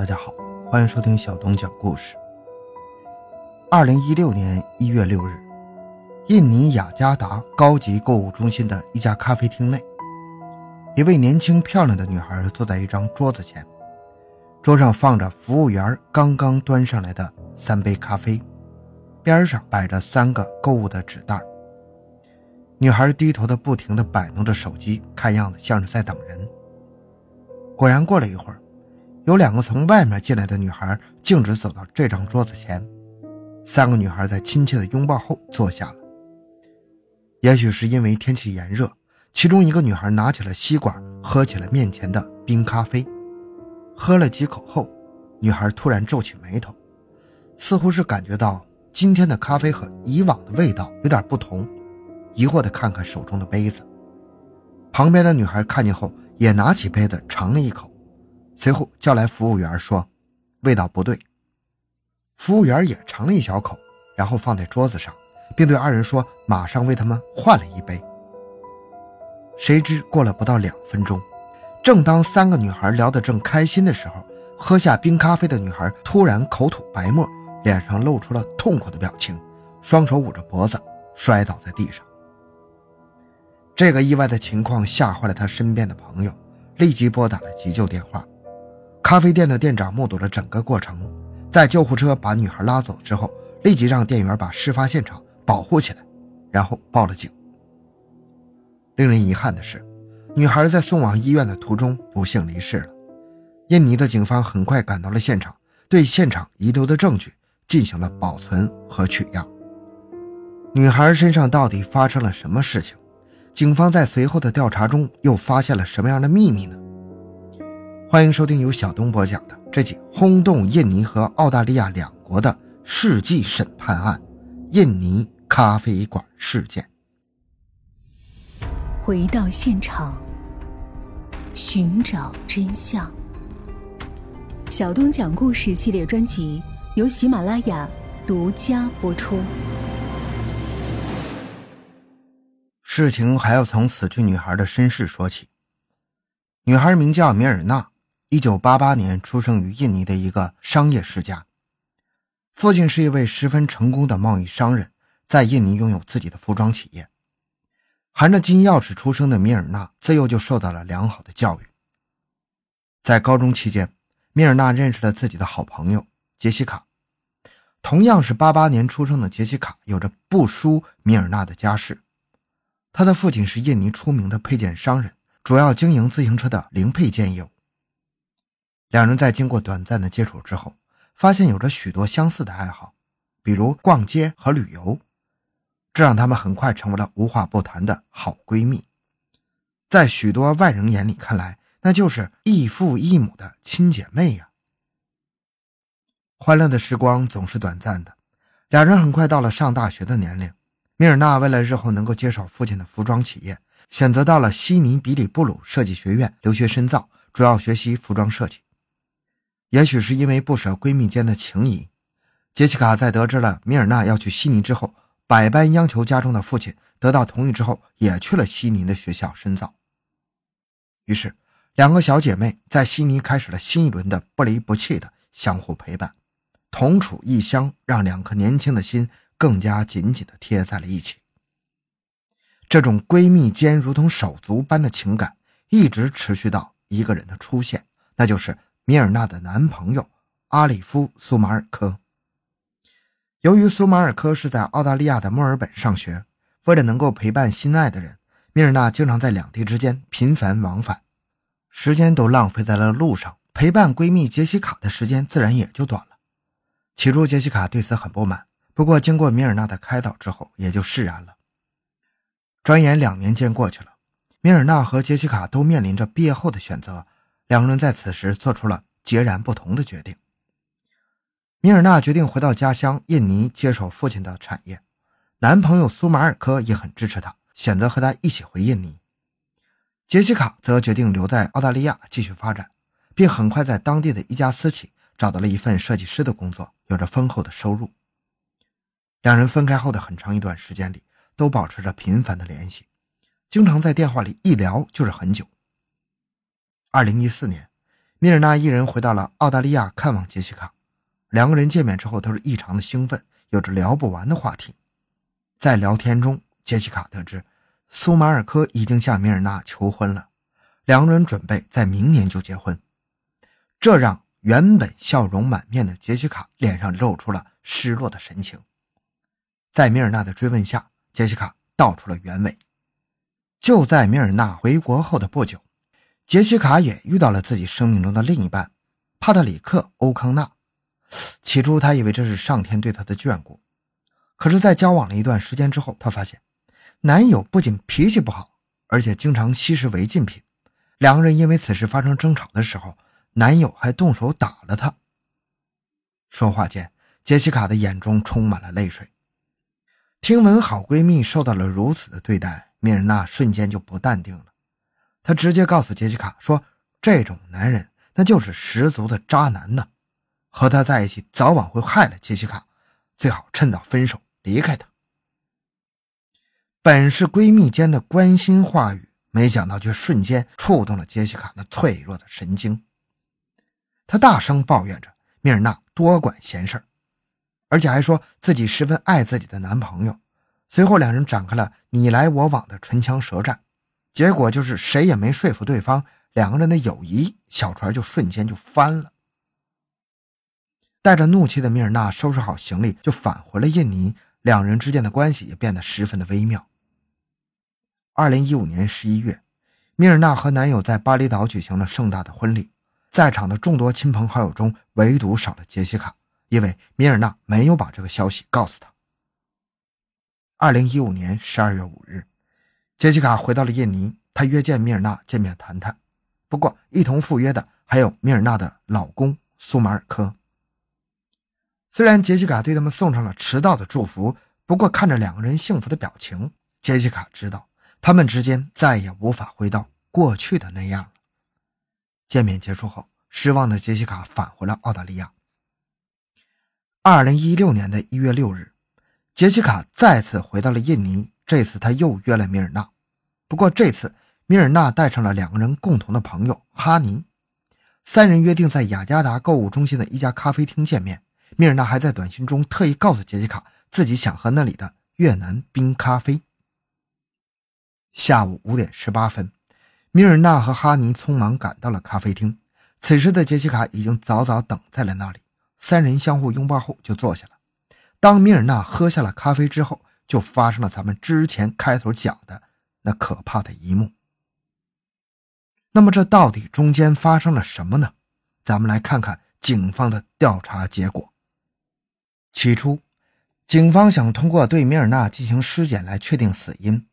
大家好，欢迎收听小东讲故事。二零一六年一月六日，印尼雅加达高级购物中心的一家咖啡厅内，一位年轻漂亮的女孩坐在一张桌子前，桌上放着服务员刚刚端上来的三杯咖啡，边上摆着三个购物的纸袋。女孩低头的不停地摆弄着手机，看样子像是在等人。果然，过了一会儿，有两个从外面进来的女孩径直走到这张桌子前，三个女孩在亲切的拥抱后坐下了。也许是因为天气炎热，其中一个女孩拿起了吸管，喝起了面前的冰咖啡。喝了几口后，女孩突然皱起眉头，似乎是感觉到今天的咖啡和以往的味道有点不同，疑惑地看看手中的杯子。旁边的女孩看见后。也拿起杯子尝了一口，随后叫来服务员说：“味道不对。”服务员也尝了一小口，然后放在桌子上，并对二人说：“马上为他们换了一杯。”谁知过了不到两分钟，正当三个女孩聊得正开心的时候，喝下冰咖啡的女孩突然口吐白沫，脸上露出了痛苦的表情，双手捂着脖子摔倒在地上。这个意外的情况吓坏了他身边的朋友，立即拨打了急救电话。咖啡店的店长目睹了整个过程，在救护车把女孩拉走之后，立即让店员把事发现场保护起来，然后报了警。令人遗憾的是，女孩在送往医院的途中不幸离世了。印尼的警方很快赶到了现场，对现场遗留的证据进行了保存和取样。女孩身上到底发生了什么事情？警方在随后的调查中又发现了什么样的秘密呢？欢迎收听由小东播讲的这起轰动印尼和澳大利亚两国的世纪审判案——印尼咖啡馆事件。回到现场，寻找真相。小东讲故事系列专辑由喜马拉雅独家播出。事情还要从死去女孩的身世说起。女孩名叫米尔纳，一九八八年出生于印尼的一个商业世家，父亲是一位十分成功的贸易商人，在印尼拥有自己的服装企业。含着金钥匙出生的米尔纳自幼就受到了良好的教育。在高中期间，米尔纳认识了自己的好朋友杰西卡，同样是八八年出生的杰西卡，有着不输米尔纳的家世。他的父亲是印尼出名的配件商人，主要经营自行车的零配件业务。两人在经过短暂的接触之后，发现有着许多相似的爱好，比如逛街和旅游，这让他们很快成为了无话不谈的好闺蜜。在许多外人眼里看来，那就是异父异母的亲姐妹呀。欢乐的时光总是短暂的，两人很快到了上大学的年龄。米尔纳为了日后能够接手父亲的服装企业，选择到了悉尼比里布鲁设计学院留学深造，主要学习服装设计。也许是因为不舍闺蜜间的情谊，杰西卡在得知了米尔纳要去悉尼之后，百般央求家中的父亲，得到同意之后，也去了悉尼的学校深造。于是，两个小姐妹在悉尼开始了新一轮的不离不弃的相互陪伴，同处异乡，让两颗年轻的心。更加紧紧地贴在了一起。这种闺蜜间如同手足般的情感，一直持续到一个人的出现，那就是米尔纳的男朋友阿里夫·苏马尔科。由于苏马尔科是在澳大利亚的墨尔本上学，为了能够陪伴心爱的人，米尔纳经常在两地之间频繁往返，时间都浪费在了路上，陪伴闺蜜杰西卡的时间自然也就短了。起初，杰西卡对此很不满。不过，经过米尔纳的开导之后，也就释然了。转眼两年间过去了，米尔纳和杰西卡都面临着毕业后的选择，两个人在此时做出了截然不同的决定。米尔纳决定回到家乡印尼接手父亲的产业，男朋友苏马尔科也很支持她，选择和她一起回印尼。杰西卡则决定留在澳大利亚继续发展，并很快在当地的一家私企找到了一份设计师的工作，有着丰厚的收入。两人分开后的很长一段时间里，都保持着频繁的联系，经常在电话里一聊就是很久。二零一四年，米尔纳一人回到了澳大利亚看望杰西卡。两个人见面之后都是异常的兴奋，有着聊不完的话题。在聊天中，杰西卡得知苏马尔科已经向米尔纳求婚了，两个人准备在明年就结婚。这让原本笑容满面的杰西卡脸上露出了失落的神情。在米尔纳的追问下，杰西卡道出了原委。就在米尔纳回国后的不久，杰西卡也遇到了自己生命中的另一半帕特里克·欧康纳。起初，他以为这是上天对他的眷顾，可是，在交往了一段时间之后，他发现男友不仅脾气不好，而且经常吸食违禁品。两个人因为此事发生争吵的时候，男友还动手打了她。说话间，杰西卡的眼中充满了泪水。听闻好闺蜜受到了如此的对待，米尔娜瞬间就不淡定了。她直接告诉杰西卡说：“这种男人，那就是十足的渣男呢。”和他在一起，早晚会害了杰西卡，最好趁早分手，离开他。本是闺蜜间的关心话语，没想到却瞬间触动了杰西卡那脆弱的神经。她大声抱怨着米尔纳多管闲事而且还说自己十分爱自己的男朋友。随后，两人展开了你来我往的唇枪舌战，结果就是谁也没说服对方，两个人的友谊小船就瞬间就翻了。带着怒气的米尔纳收拾好行李，就返回了印尼。两人之间的关系也变得十分的微妙。二零一五年十一月，米尔纳和男友在巴厘岛举行了盛大的婚礼，在场的众多亲朋好友中，唯独少了杰西卡，因为米尔纳没有把这个消息告诉他。二零一五年十二月五日，杰西卡回到了印尼，她约见米尔纳见面谈谈。不过，一同赴约的还有米尔纳的老公苏马尔科。虽然杰西卡对他们送上了迟到的祝福，不过看着两个人幸福的表情，杰西卡知道他们之间再也无法回到过去的那样了。见面结束后，失望的杰西卡返回了澳大利亚。二零一六年的一月六日，杰西卡再次回到了印尼，这次他又约了米尔纳，不过这次米尔纳带上了两个人共同的朋友哈尼，三人约定在雅加达购物中心的一家咖啡厅见面。米尔纳还在短信中特意告诉杰西卡，自己想喝那里的越南冰咖啡。下午五点十八分，米尔纳和哈尼匆忙赶到了咖啡厅。此时的杰西卡已经早早等在了那里，三人相互拥抱后就坐下了。当米尔纳喝下了咖啡之后，就发生了咱们之前开头讲的那可怕的一幕。那么这到底中间发生了什么呢？咱们来看看警方的调查结果。起初，警方想通过对米尔纳进行尸检来确定死因，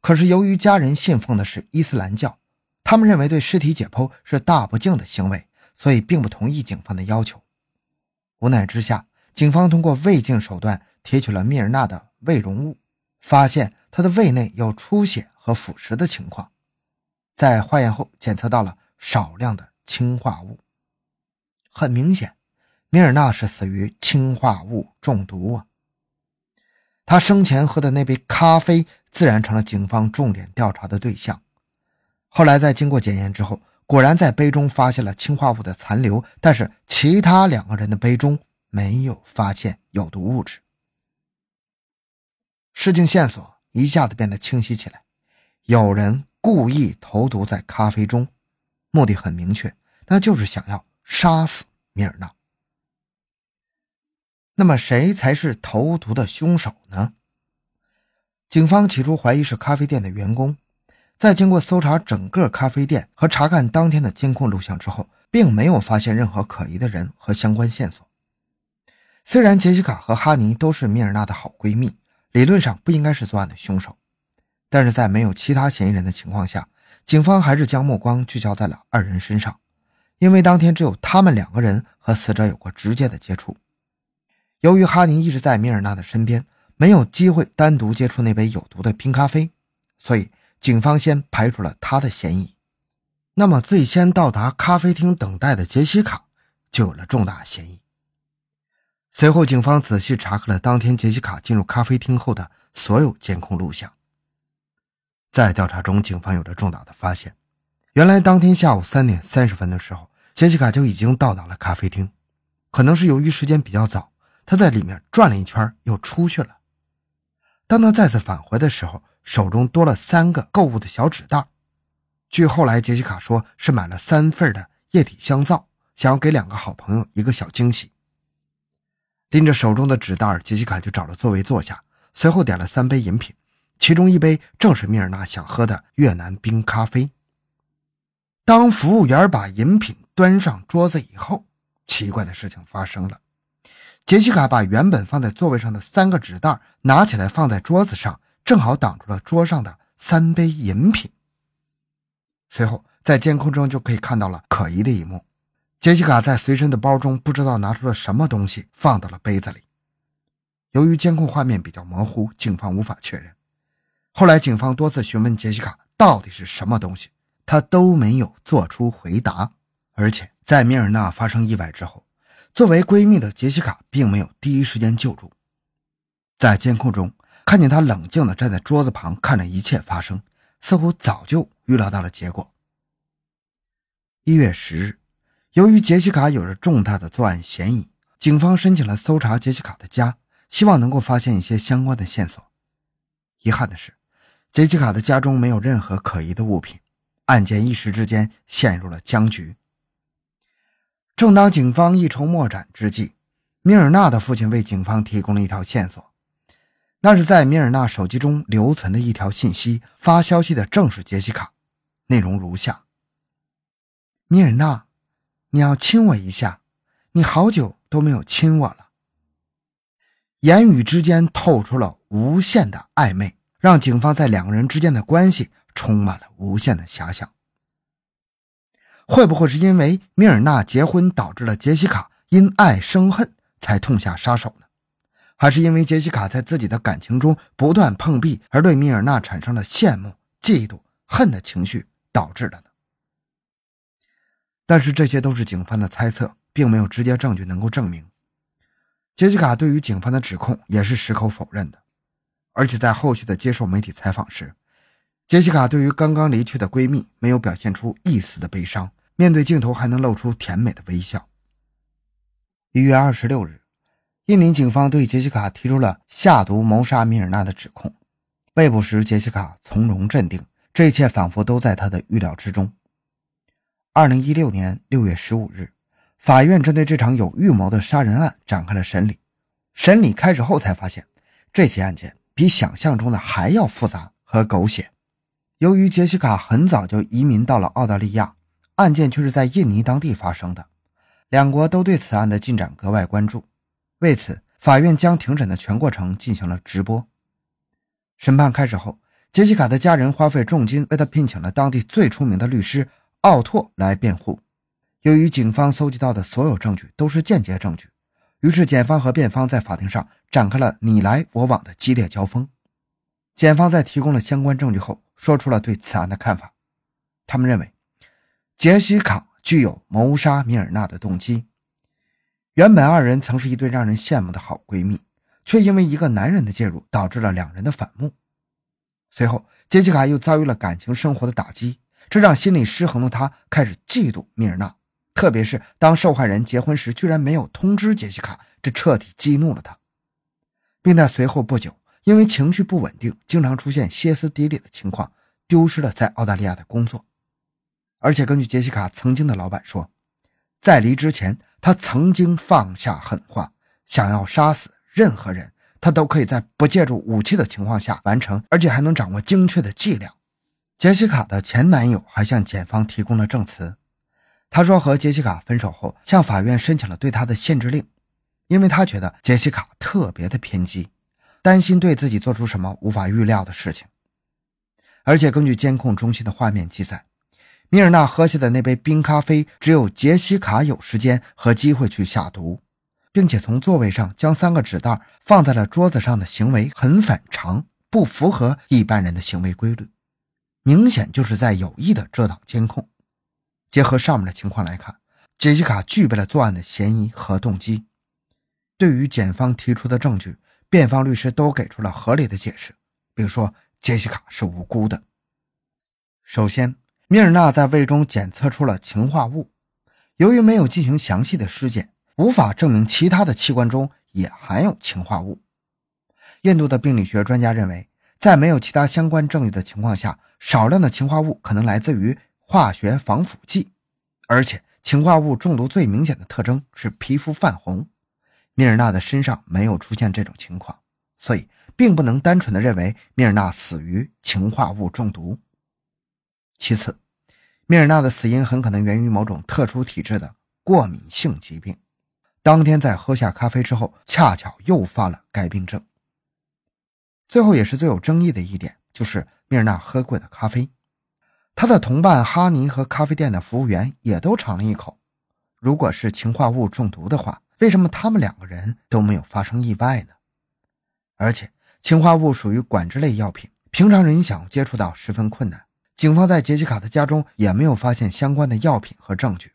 可是由于家人信奉的是伊斯兰教，他们认为对尸体解剖是大不敬的行为，所以并不同意警方的要求。无奈之下，警方通过胃镜手段提取了米尔纳的胃容物，发现他的胃内有出血和腐蚀的情况，在化验后检测到了少量的氰化物，很明显。米尔纳是死于氰化物中毒啊！他生前喝的那杯咖啡自然成了警方重点调查的对象。后来在经过检验之后，果然在杯中发现了氰化物的残留，但是其他两个人的杯中没有发现有毒物质。事情线索一下子变得清晰起来：有人故意投毒在咖啡中，目的很明确，那就是想要杀死米尔纳。那么谁才是投毒的凶手呢？警方起初怀疑是咖啡店的员工，在经过搜查整个咖啡店和查看当天的监控录像之后，并没有发现任何可疑的人和相关线索。虽然杰西卡和哈尼都是米尔纳的好闺蜜，理论上不应该是作案的凶手，但是在没有其他嫌疑人的情况下，警方还是将目光聚焦在了二人身上，因为当天只有他们两个人和死者有过直接的接触。由于哈尼一直在米尔纳的身边，没有机会单独接触那杯有毒的冰咖啡，所以警方先排除了他的嫌疑。那么，最先到达咖啡厅等待的杰西卡就有了重大嫌疑。随后，警方仔细查看了当天杰西卡进入咖啡厅后的所有监控录像。在调查中，警方有着重大的发现：原来当天下午三点三十分的时候，杰西卡就已经到达了咖啡厅。可能是由于时间比较早，他在里面转了一圈又出去了。当他再次返回的时候，手中多了三个购物的小纸袋。据后来杰西卡说，是买了三份的液体香皂，想要给两个好朋友一个小惊喜。拎着手中的纸袋，杰西卡就找了座位坐下，随后点了三杯饮品。其中一杯正是米尔纳想喝的越南冰咖啡。当服务员把饮品端上桌子以后，奇怪的事情发生了。杰西卡把原本放在座位上的三个纸袋拿起来放在桌子上，正好挡住了桌上的三杯饮品。随后，在监控中就可以看到了可疑的一幕：杰西卡在随身的包中不知道拿出了什么东西，放到了杯子里。由于监控画面比较模糊，警方无法确认。后来，警方多次询问杰西卡到底是什么东西，她都没有做出回答。而且，在米尔纳发生意外之后，作为闺蜜的杰西卡并没有第一时间救助。在监控中看见她冷静地站在桌子旁，看着一切发生，似乎早就预料到了结果。一月十日，由于杰西卡有着重大的作案嫌疑，警方申请了搜查杰西卡的家，希望能够发现一些相关的线索。遗憾的是。杰西卡的家中没有任何可疑的物品，案件一时之间陷入了僵局。正当警方一筹莫展之际，米尔纳的父亲为警方提供了一条线索，那是在米尔纳手机中留存的一条信息。发消息的正是杰西卡，内容如下：“米尔纳，你要亲我一下，你好久都没有亲我了。”言语之间透出了无限的暧昧。让警方在两个人之间的关系充满了无限的遐想。会不会是因为米尔纳结婚导致了杰西卡因爱生恨才痛下杀手呢？还是因为杰西卡在自己的感情中不断碰壁而对米尔纳产生了羡慕、嫉妒、恨的情绪导致的呢？但是这些都是警方的猜测，并没有直接证据能够证明。杰西卡对于警方的指控也是矢口否认的。而且在后续的接受媒体采访时，杰西卡对于刚刚离去的闺蜜没有表现出一丝的悲伤，面对镜头还能露出甜美的微笑。一月二十六日，印尼警方对杰西卡提出了下毒谋杀米尔纳的指控。被捕时，杰西卡从容镇定，这一切仿佛都在她的预料之中。二零一六年六月十五日，法院针对这场有预谋的杀人案展开了审理。审理开始后，才发现这起案件。比想象中的还要复杂和狗血。由于杰西卡很早就移民到了澳大利亚，案件却是在印尼当地发生的，两国都对此案的进展格外关注。为此，法院将庭审的全过程进行了直播。审判开始后，杰西卡的家人花费重金为他聘请了当地最出名的律师奥拓来辩护。由于警方搜集到的所有证据都是间接证据。于是，检方和辩方在法庭上展开了你来我往的激烈交锋。检方在提供了相关证据后，说出了对此案的看法。他们认为，杰西卡具有谋杀米尔纳的动机。原本二人曾是一对让人羡慕的好闺蜜，却因为一个男人的介入，导致了两人的反目。随后，杰西卡又遭遇了感情生活的打击，这让心理失衡的他开始嫉妒米尔纳。特别是当受害人结婚时，居然没有通知杰西卡，这彻底激怒了他，并在随后不久，因为情绪不稳定，经常出现歇斯底里的情况，丢失了在澳大利亚的工作。而且根据杰西卡曾经的老板说，在离之前，他曾经放下狠话，想要杀死任何人，他都可以在不借助武器的情况下完成，而且还能掌握精确的剂量。杰西卡的前男友还向检方提供了证词。他说，和杰西卡分手后，向法院申请了对她的限制令，因为他觉得杰西卡特别的偏激，担心对自己做出什么无法预料的事情。而且根据监控中心的画面记载，米尔纳喝下的那杯冰咖啡，只有杰西卡有时间和机会去下毒，并且从座位上将三个纸袋放在了桌子上的行为很反常，不符合一般人的行为规律，明显就是在有意的遮挡监控。结合上面的情况来看，杰西卡具备了作案的嫌疑和动机。对于检方提出的证据，辩方律师都给出了合理的解释，比如说杰西卡是无辜的。首先，米尔纳在胃中检测出了氰化物，由于没有进行详细的尸检，无法证明其他的器官中也含有氰化物。印度的病理学专家认为，在没有其他相关证据的情况下，少量的氰化物可能来自于化学防腐剂，而且氰化物中毒最明显的特征是皮肤泛红。米尔纳的身上没有出现这种情况，所以并不能单纯的认为米尔纳死于氰化物中毒。其次，米尔纳的死因很可能源于某种特殊体质的过敏性疾病。当天在喝下咖啡之后，恰巧诱发了该病症。最后也是最有争议的一点，就是米尔纳喝过的咖啡，他的同伴哈尼和咖啡店的服务员也都尝了一口。如果是氰化物中毒的话，为什么他们两个人都没有发生意外呢？而且氰化物属于管制类药品，平常人想接触到十分困难。警方在杰西卡的家中也没有发现相关的药品和证据。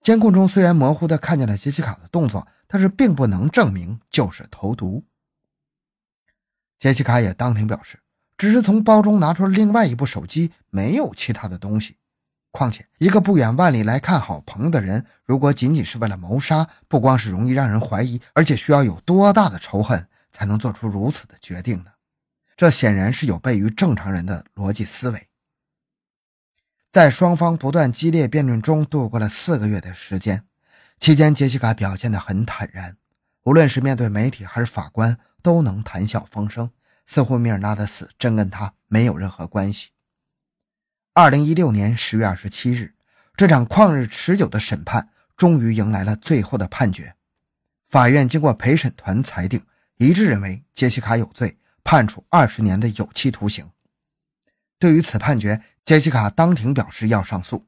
监控中虽然模糊地看见了杰西卡的动作，但是并不能证明就是投毒。杰西卡也当庭表示，只是从包中拿出了另外一部手机，没有其他的东西。况且，一个不远万里来看好朋的人，如果仅仅是为了谋杀，不光是容易让人怀疑，而且需要有多大的仇恨才能做出如此的决定呢？这显然是有悖于正常人的逻辑思维。在双方不断激烈辩论中度过了四个月的时间，期间杰西卡表现得很坦然，无论是面对媒体还是法官，都能谈笑风生，似乎米尔纳的死真跟他没有任何关系。二零一六年十月二十七日，这场旷日持久的审判终于迎来了最后的判决。法院经过陪审团裁定，一致认为杰西卡有罪，判处二十年的有期徒刑。对于此判决，杰西卡当庭表示要上诉。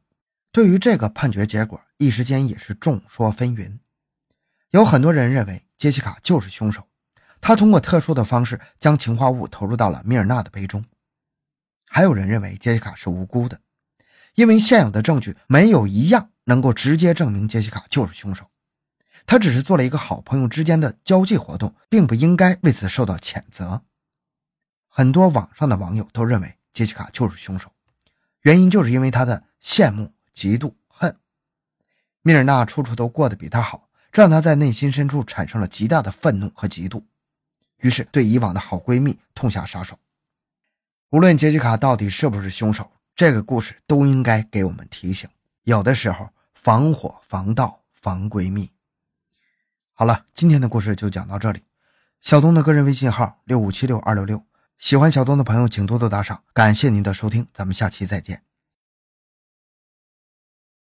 对于这个判决结果，一时间也是众说纷纭。有很多人认为杰西卡就是凶手，他通过特殊的方式将氰化物投入到了米尔纳的杯中。还有人认为杰西卡是无辜的，因为现有的证据没有一样能够直接证明杰西卡就是凶手。他只是做了一个好朋友之间的交际活动，并不应该为此受到谴责。很多网上的网友都认为。杰西卡就是凶手，原因就是因为他的羡慕、嫉妒、恨。米尔纳处处都过得比他好，这让他在内心深处产生了极大的愤怒和嫉妒，于是对以往的好闺蜜痛下杀手。无论杰西卡到底是不是凶手，这个故事都应该给我们提醒：有的时候防火防盗防闺蜜。好了，今天的故事就讲到这里。小东的个人微信号六五七六二六六。喜欢小东的朋友，请多多打赏，感谢您的收听，咱们下期再见。